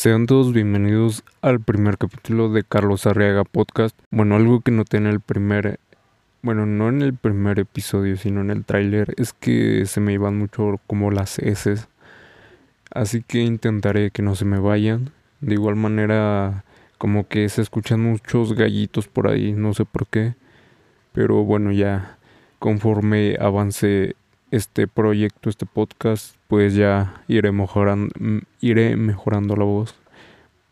Sean todos bienvenidos al primer capítulo de Carlos Arriaga Podcast. Bueno, algo que noté en el primer, bueno, no en el primer episodio, sino en el tráiler, es que se me iban mucho como las S. Así que intentaré que no se me vayan. De igual manera, como que se escuchan muchos gallitos por ahí, no sé por qué. Pero bueno, ya conforme avance este proyecto, este podcast, pues ya iré mejorando, mm, iré mejorando la voz.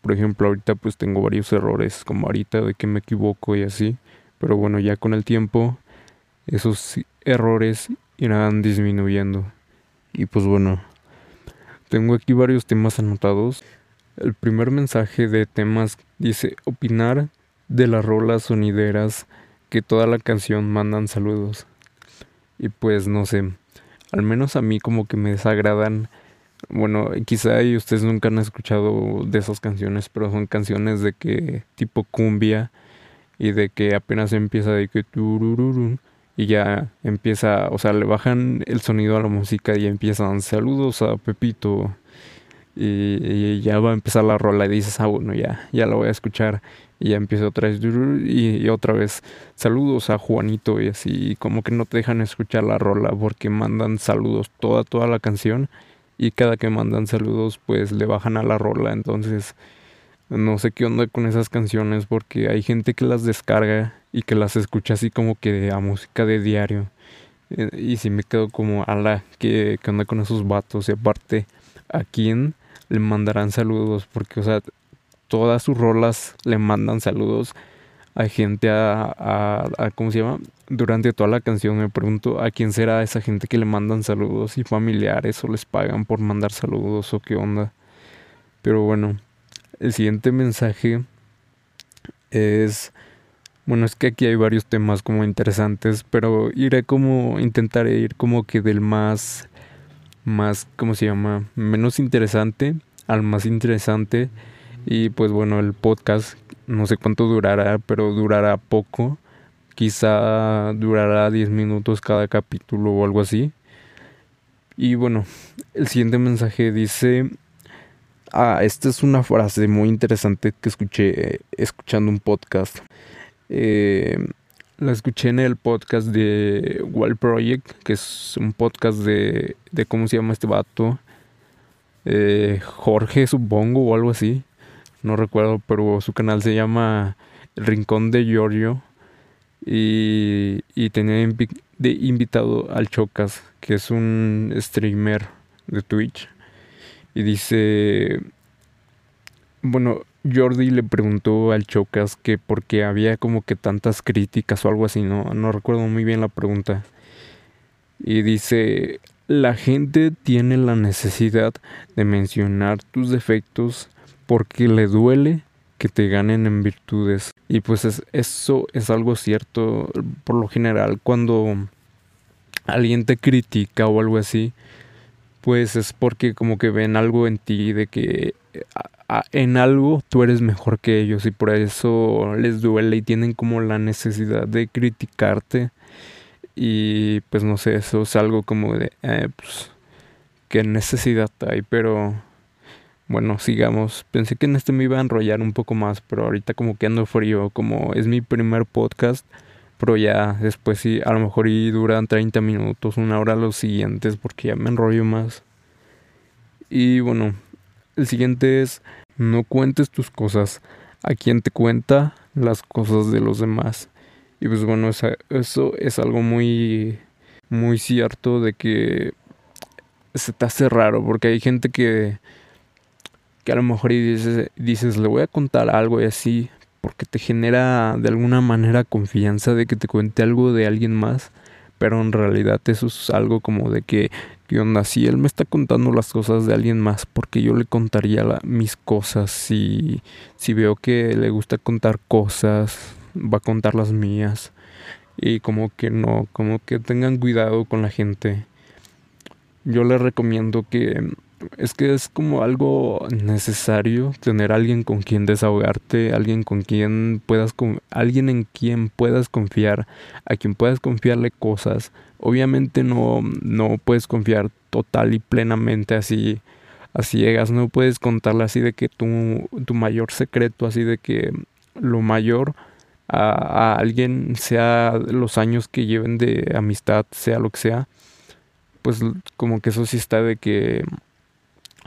Por ejemplo, ahorita pues tengo varios errores, como ahorita de que me equivoco y así. Pero bueno, ya con el tiempo esos errores irán disminuyendo. Y pues bueno, tengo aquí varios temas anotados. El primer mensaje de temas dice opinar de las rolas sonideras que toda la canción mandan saludos. Y pues no sé, al menos a mí como que me desagradan. Bueno, quizá ustedes nunca han escuchado de esas canciones, pero son canciones de que tipo cumbia y de que apenas empieza de que y ya empieza, o sea, le bajan el sonido a la música y empiezan saludos a Pepito y, ya va a empezar la rola y dices, ah, bueno, ya, ya la voy a escuchar y ya empieza otra vez y, otra vez saludos a Juanito y así como que no te dejan escuchar la rola porque mandan saludos toda toda la canción y cada que mandan saludos pues le bajan a la rola entonces no sé qué onda con esas canciones porque hay gente que las descarga y que las escucha así como que a música de diario eh, y si me quedo como ala que, que onda con esos vatos y aparte a quién le mandarán saludos porque o sea todas sus rolas le mandan saludos a gente a, a, ¿cómo se llama? Durante toda la canción me pregunto a quién será esa gente que le mandan saludos y familiares o les pagan por mandar saludos o qué onda. Pero bueno, el siguiente mensaje es bueno, es que aquí hay varios temas como interesantes, pero iré como intentaré ir como que del más más ¿cómo se llama? menos interesante al más interesante y pues bueno, el podcast no sé cuánto durará, pero durará poco. Quizá durará 10 minutos cada capítulo o algo así. Y bueno, el siguiente mensaje dice... Ah, esta es una frase muy interesante que escuché eh, escuchando un podcast. Eh, la escuché en el podcast de Wall Project, que es un podcast de, de ¿cómo se llama este vato? Eh, Jorge, supongo, o algo así no recuerdo, pero su canal se llama Rincón de Giorgio. Y, y tenía de invitado al Chocas, que es un streamer de Twitch. Y dice, bueno, Jordi le preguntó al Chocas que por qué había como que tantas críticas o algo así, no, no recuerdo muy bien la pregunta. Y dice, la gente tiene la necesidad de mencionar tus defectos porque le duele que te ganen en virtudes. Y pues eso es algo cierto. Por lo general, cuando alguien te critica o algo así, pues es porque como que ven algo en ti de que en algo tú eres mejor que ellos y por eso les duele y tienen como la necesidad de criticarte. Y pues no sé, eso es algo como de, eh, pues, qué necesidad hay, pero bueno, sigamos. Pensé que en este me iba a enrollar un poco más, pero ahorita como que ando frío, como es mi primer podcast, pero ya después sí, a lo mejor y duran 30 minutos, una hora los siguientes, porque ya me enrollo más. Y bueno, el siguiente es, no cuentes tus cosas a quien te cuenta las cosas de los demás. Y pues bueno, eso es algo muy, muy cierto de que se te hace raro, porque hay gente que que a lo mejor dices, le voy a contar algo y así, porque te genera de alguna manera confianza de que te cuente algo de alguien más, pero en realidad eso es algo como de que, ¿qué onda? Si él me está contando las cosas de alguien más, porque yo le contaría mis cosas, si, si veo que le gusta contar cosas, va a contar las mías, y como que no, como que tengan cuidado con la gente. Yo le recomiendo que es que es como algo necesario tener alguien con quien desahogarte, alguien con quien puedas alguien en quien puedas confiar, a quien puedas confiarle cosas. Obviamente no no puedes confiar total y plenamente así a ciegas, no puedes contarle así de que tu, tu mayor secreto, así de que lo mayor a, alguien, sea los años que lleven de amistad, sea lo que sea, pues como que eso sí está de que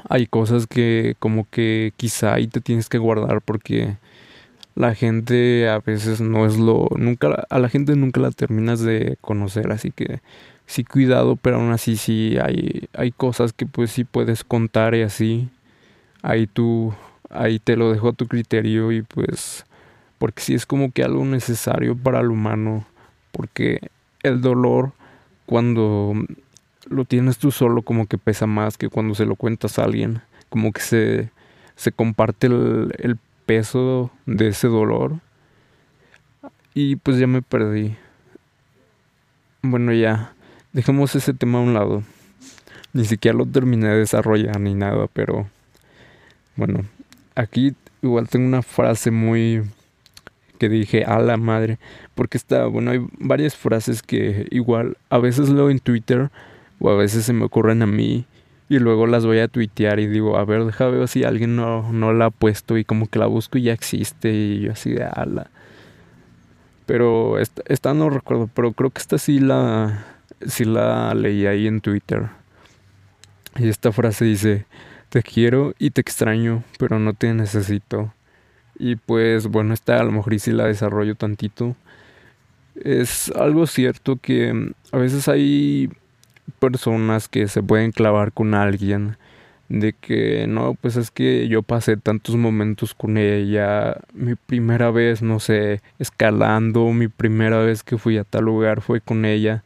hay cosas que como que quizá ahí te tienes que guardar porque la gente a veces no es lo nunca a la gente nunca la terminas de conocer así que sí cuidado pero aún así sí hay hay cosas que pues sí puedes contar y así. Ahí tú ahí te lo dejo a tu criterio y pues porque sí es como que algo necesario para el humano porque el dolor cuando lo tienes tú solo como que pesa más que cuando se lo cuentas a alguien como que se se comparte el, el peso de ese dolor. Y pues ya me perdí. Bueno, ya, dejemos ese tema a un lado. Ni siquiera lo terminé de desarrollar ni nada, pero bueno, aquí igual tengo una frase muy que dije a la madre, porque está, bueno, hay varias frases que igual a veces leo en Twitter o a veces se me ocurren a mí y luego las voy a tuitear y digo, a ver, deja ver si alguien no, no la ha puesto y como que la busco y ya existe y yo así de ala. Pero esta, no recuerdo, pero creo que esta sí la, sí la leí ahí en Twitter. Y esta frase dice, te quiero y te extraño, pero no te necesito. Y pues bueno, esta a lo mejor sí la desarrollo tantito. Es algo cierto que a veces hay personas que se pueden clavar con alguien de que no, pues es que yo pasé tantos momentos con ella, mi primera vez, no sé, escalando, mi primera vez que fui a tal lugar fue con ella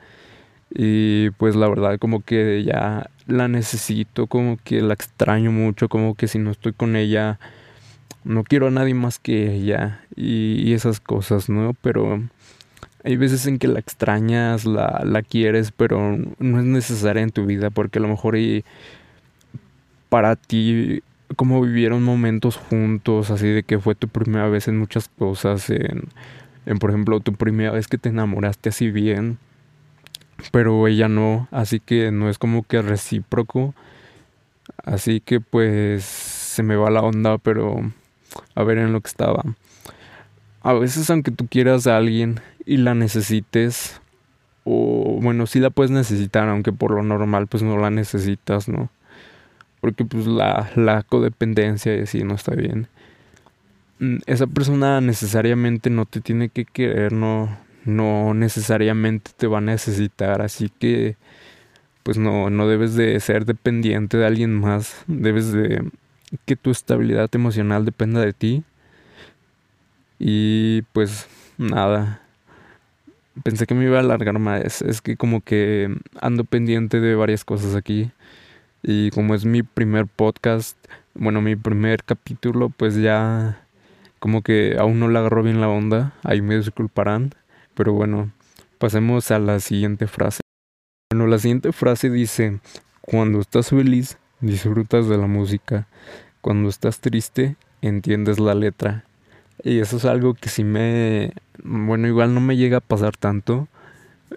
y pues la verdad como que ya la necesito, como que la extraño mucho, como que si no estoy con ella no quiero a nadie más que ella y, esas cosas, ¿no? Pero hay veces en que la extrañas, la, la quieres, pero no es necesaria en tu vida porque a lo mejor y para ti como vivieron momentos juntos, así de que fue tu primera vez en muchas cosas, en, en por ejemplo tu primera vez que te enamoraste así bien, pero ella no, así que no es como que recíproco, así que pues se me va la onda, pero a ver en lo que estaba. A veces aunque tú quieras a alguien y la necesites, o bueno, sí la puedes necesitar, aunque por lo normal pues no la necesitas, ¿no? Porque pues la, la codependencia y así no está bien. Mm, esa persona necesariamente no te tiene que querer, no, no necesariamente te va a necesitar, así que pues no, no debes de ser dependiente de alguien más, debes de que tu estabilidad emocional dependa de ti. Y pues nada, pensé que me iba a alargar más. Es que como que ando pendiente de varias cosas aquí. Y como es mi primer podcast, bueno, mi primer capítulo, pues ya como que aún no le agarro bien la onda. Ahí me disculparán. Pero bueno, pasemos a la siguiente frase. Bueno, la siguiente frase dice, cuando estás feliz, disfrutas de la música. Cuando estás triste, entiendes la letra. Y eso es algo que sí me... Bueno, igual no me llega a pasar tanto.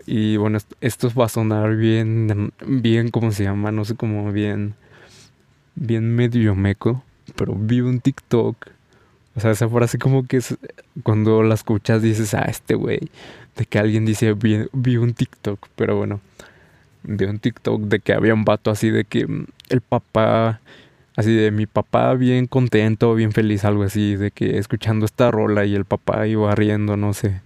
Y bueno, esto va a sonar bien, bien, ¿cómo se llama? No sé cómo, bien, bien medio meco. Pero vi un TikTok. O sea, esa frase como que es, cuando la escuchas dices, ah, este güey. De que alguien dice, vi, vi un TikTok. Pero bueno, vi un TikTok de que había un vato así de que el papá así de mi papá bien contento, bien feliz, algo así, de que escuchando esta rola y el papá iba riendo, no sé.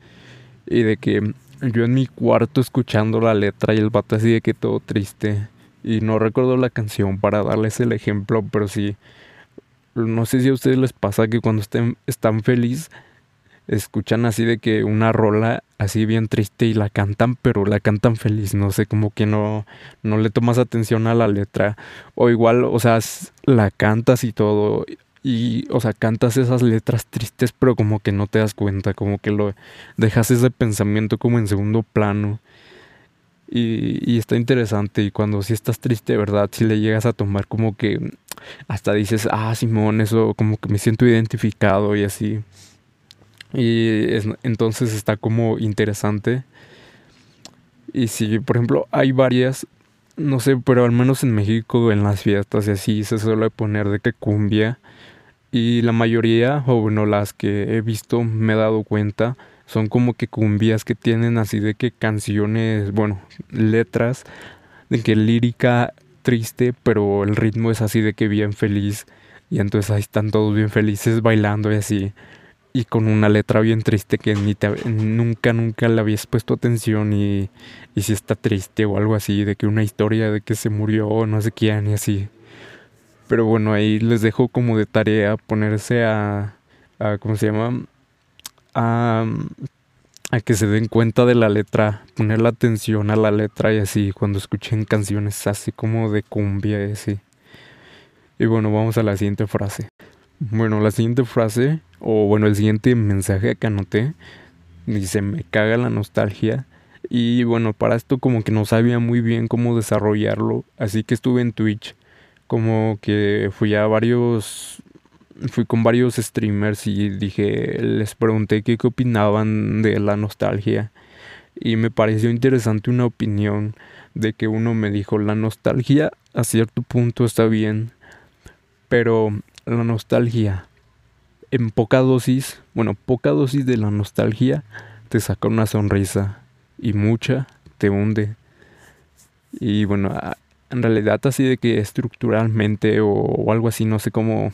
Y de que yo en mi cuarto escuchando la letra y el vato así de que todo triste. Y no recuerdo la canción para darles el ejemplo, pero sí. No sé si a ustedes les pasa que cuando estén, están felices escuchan así de que una rola así bien triste y la cantan, pero la cantan feliz, no sé, como que no, no le tomas atención a la letra. O igual, o sea, la cantas y todo. Y, o sea, cantas esas letras tristes, pero como que no te das cuenta, como que lo dejas ese pensamiento como en segundo plano. Y, y está interesante. Y cuando si estás triste, ¿verdad? Si le llegas a tomar como que hasta dices, ah, Simón, eso como que me siento identificado y así. Y entonces está como interesante. Y si, por ejemplo, hay varias, no sé, pero al menos en México en las fiestas y así se suele poner de que cumbia. Y la mayoría, o bueno, las que he visto, me he dado cuenta, son como que cumbias que tienen así de que canciones, bueno, letras, de que lírica triste, pero el ritmo es así de que bien feliz. Y entonces ahí están todos bien felices bailando y así. Y con una letra bien triste que ni nunca, nunca le habías puesto atención y, y si está triste o algo así, de que una historia de que se murió o no sé quién y así. Pero bueno, ahí les dejo como de tarea ponerse a, a ¿cómo se llama? A, a que se den cuenta de la letra, poner la atención a la letra y así cuando escuchen canciones así como de cumbia y así. Y bueno, vamos a la siguiente frase. Bueno, la siguiente frase, o bueno, el siguiente mensaje que anoté, dice, me caga la nostalgia. Y bueno, para esto como que no sabía muy bien cómo desarrollarlo, así que estuve en Twitch, como que fui a varios, fui con varios streamers y dije, les pregunté qué, qué opinaban de la nostalgia. Y me pareció interesante una opinión de que uno me dijo, la nostalgia a cierto punto está bien, pero la nostalgia, en poca dosis, bueno, poca dosis de la nostalgia te saca una sonrisa y mucha te hunde. Y bueno, en realidad así de que estructuralmente o, algo así, no sé cómo,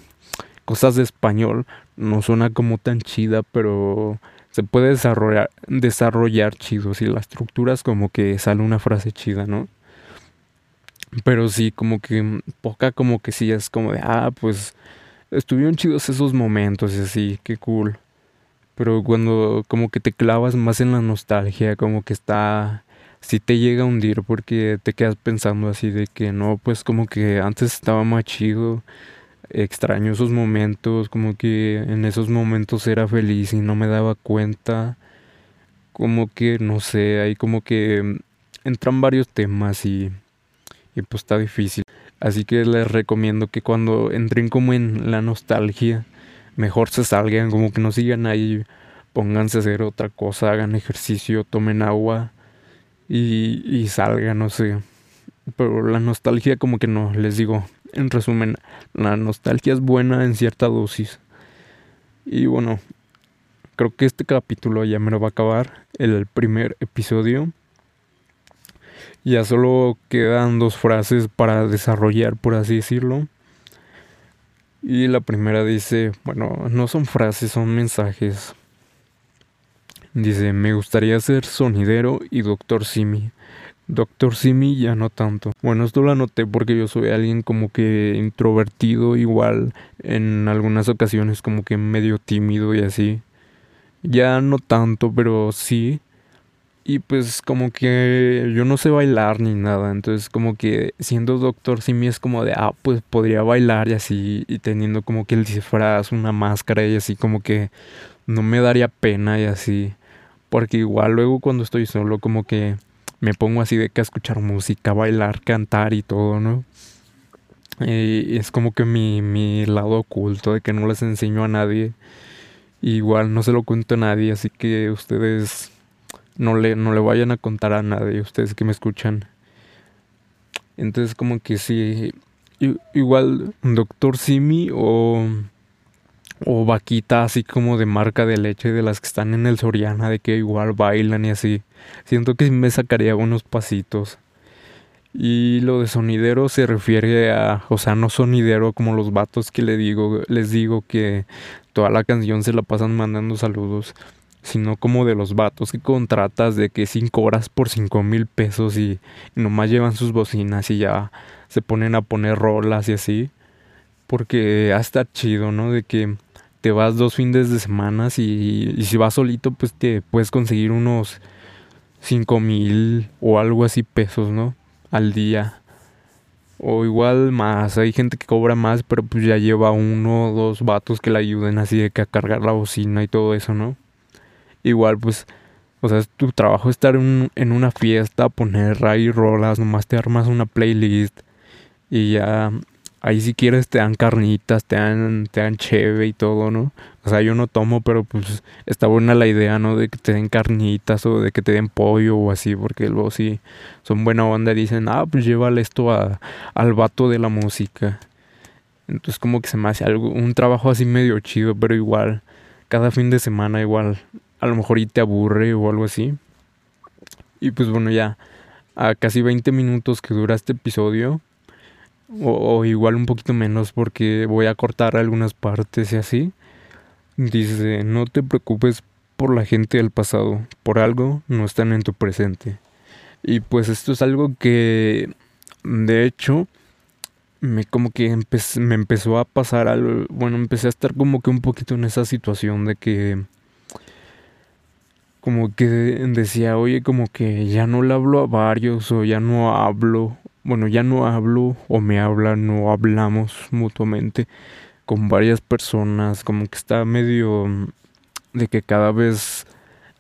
cosas de español, no suena como tan chida, pero se puede desarrollar, desarrollar chido. Si la estructura es como que sale una frase chida, ¿no? Pero sí, como que mm, poca, como que sí es como de, ah, pues estuvieron chidos esos momentos y así, qué cool. Pero cuando como que te clavas más en la nostalgia, como que está, sí te llega a hundir porque te quedas pensando así de que no, pues como que antes estaba más chido, extraño esos momentos, como que en esos momentos era feliz y no me daba cuenta, como que no sé, ahí como que mm, entran varios temas y y pues está difícil. Así que les recomiendo que cuando entren como en la nostalgia, mejor se salgan, como que no sigan ahí, pónganse a hacer otra cosa, hagan ejercicio, tomen agua y, y salgan, no sé. Pero la nostalgia como que no, les digo, en resumen, la nostalgia es buena en cierta dosis. Y bueno, creo que este capítulo ya me lo va a acabar, el primer episodio. Ya solo quedan dos frases para desarrollar, por así decirlo. Y la primera dice, bueno, no son frases, son mensajes. Dice, me gustaría ser sonidero y doctor Simi. Doctor Simi ya no tanto. Bueno, esto lo anoté porque yo soy alguien como que introvertido, igual en algunas ocasiones como que medio tímido y así. Ya no tanto, pero sí. Y pues como que yo no sé bailar ni nada, entonces como que siendo doctor Simi es como de, ah, pues podría bailar y así, y teniendo como que el disfraz, una máscara y así como que no me daría pena y así, porque igual luego cuando estoy solo como que me pongo así de que a escuchar música, bailar, cantar y todo, ¿no? Y es como que mi, mi lado oculto de que no les enseño a nadie. igual no se lo cuento a nadie, así que ustedes no le, no le vayan a contar a nadie, ustedes que me escuchan. Entonces como que sí, igual Doctor Simi o, o vaquita así como de marca de leche de las que están en el Soriana, de que igual bailan y así. Siento que me sacaría unos pasitos. Y lo de sonidero se refiere a, o sea, no sonidero como los vatos que le digo, les digo que toda la canción se la pasan mandando saludos sino como de los vatos que contratas de que cinco horas por cinco mil pesos y, nomás llevan sus bocinas y ya se ponen a poner rolas y así. Porque hasta chido, ¿no? De que te vas dos fines de semana y, y si vas solito pues te puedes conseguir unos cinco mil o algo así pesos, ¿no? Al día. O igual más, hay gente que cobra más, pero pues ya lleva uno o dos vatos que le ayuden así de que a cargar la bocina y todo eso, ¿no? Igual pues, o sea, es tu trabajo estar en, en una fiesta, poner ahí rolas, nomás te armas una playlist y ya ahí si quieres te dan carnitas, te dan, te dan cheve y todo, ¿no? O sea, yo no tomo, pero pues está buena la idea, ¿no? De que te den carnitas o de que te den pollo o así, porque luego sí son buena onda y dicen, ah, pues llévale esto a, al vato de la música. Entonces como que se me hace algo, un trabajo así medio chido, pero igual, cada fin de semana igual, a lo mejor y te aburre o algo así. Y pues bueno, ya a casi 20 minutos que dura este episodio, o, igual un poquito menos porque voy a cortar algunas partes y así. Dice, no te preocupes por la gente del pasado, por algo no están en tu presente. Y pues esto es algo que, de hecho, me como que me empezó a pasar algo, bueno, empecé a estar como que un poquito en esa situación de que como que decía, oye, como que ya no le hablo a varios o ya no hablo, bueno, ya no hablo o me hablan no hablamos mutuamente con varias personas, como que está medio de que cada vez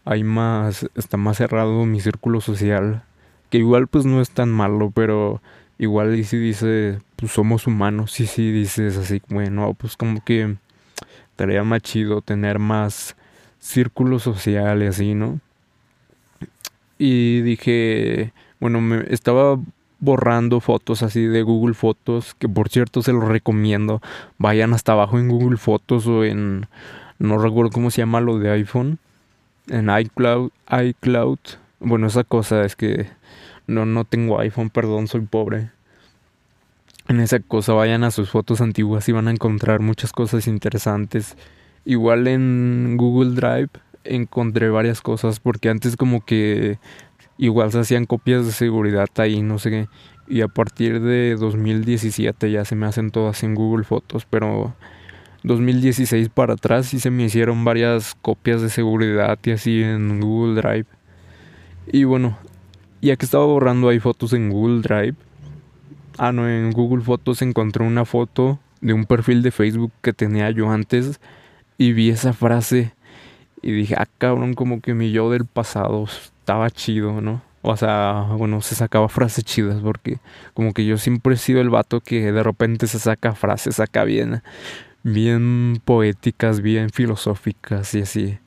hay más, está más cerrado mi círculo social, que igual pues no es tan malo, pero igual y si dice, pues somos humanos, y si dices así, bueno, pues como que estaría más chido tener más círculo social y así, ¿no? Y dije, bueno, me estaba borrando fotos así de Google Fotos, que por cierto se los recomiendo. Vayan hasta abajo en Google Fotos o en, no recuerdo cómo se llama lo de iPhone, en iCloud, iCloud. Bueno, esa cosa es que no, no tengo iPhone, perdón, soy pobre. En esa cosa vayan a sus fotos antiguas y van a encontrar muchas cosas interesantes. Igual en Google Drive encontré varias cosas porque antes como que igual se hacían copias de seguridad ahí, no sé qué. Y a partir de 2017 ya se me hacen todas en Google Fotos, pero 2016 para atrás sí se me hicieron varias copias de seguridad y así en Google Drive. Y bueno, ya que estaba borrando ahí fotos en Google Drive, ah no, en Google Fotos encontré una foto de un perfil de Facebook que tenía yo antes y vi esa frase y dije, ah cabrón, como que mi yo del pasado estaba chido, ¿no? O sea, bueno, se sacaba frases chidas porque como que yo siempre he sido el vato que de repente se saca frases acá bien, bien poéticas, bien filosóficas y así.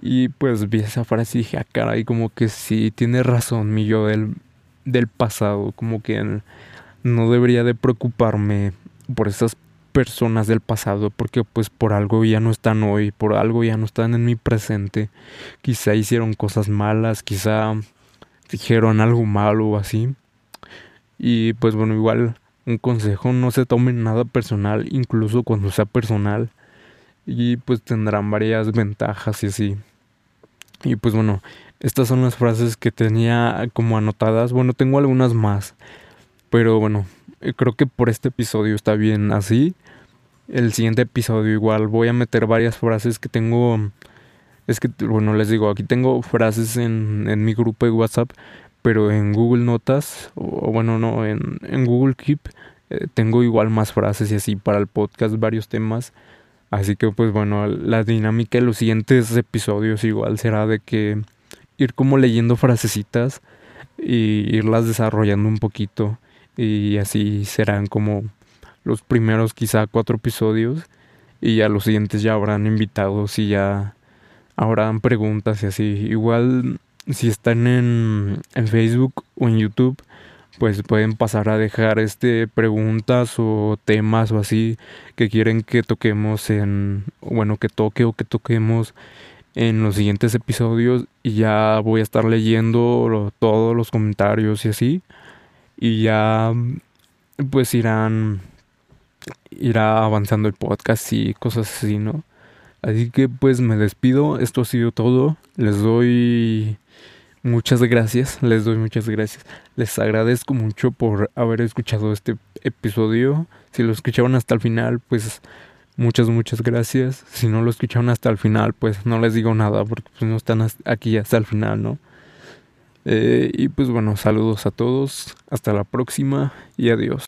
Y pues vi esa frase y dije, ah, caray, como que sí, tiene razón mi yo del, del pasado, como que no debería de preocuparme por esas personas del pasado porque pues por algo ya no están hoy, por algo ya no están en mi presente. Quizá hicieron cosas malas, quizá dijeron algo malo o así. Y pues bueno, igual un consejo, no se tomen nada personal, incluso cuando sea personal. Y pues tendrán varias ventajas y así. Y pues bueno, estas son las frases que tenía como anotadas. Bueno, tengo algunas más. Pero bueno, creo que por este episodio está bien así el siguiente episodio igual voy a meter varias frases que tengo. Es que, bueno, les digo, aquí tengo frases en, en mi grupo de WhatsApp, pero en Google Notas, o, bueno, no, en, en Google Keep, eh, tengo igual más frases y así para el podcast, varios temas. Así que, pues bueno, la dinámica de los siguientes episodios igual será de que ir como leyendo frasecitas y irlas desarrollando un poquito. Y así serán como los primeros quizá cuatro episodios y ya los siguientes ya habrán invitados y ya habrán preguntas y así. Igual si están en, en Facebook o en YouTube, pues pueden pasar a dejar este preguntas o temas o así que quieren que toquemos en bueno que toque o que toquemos en los siguientes episodios y ya voy a estar leyendo todos los comentarios y así y ya pues irán irá avanzando el podcast y cosas así, ¿no? Así que pues me despido, esto ha sido todo, les doy muchas gracias, les doy muchas gracias, les agradezco mucho por haber escuchado este episodio, si lo escucharon hasta el final pues muchas muchas gracias, si no lo escucharon hasta el final pues no les digo nada porque pues no están aquí hasta el final, ¿no? Eh, y pues bueno, saludos a todos, hasta la próxima y adiós.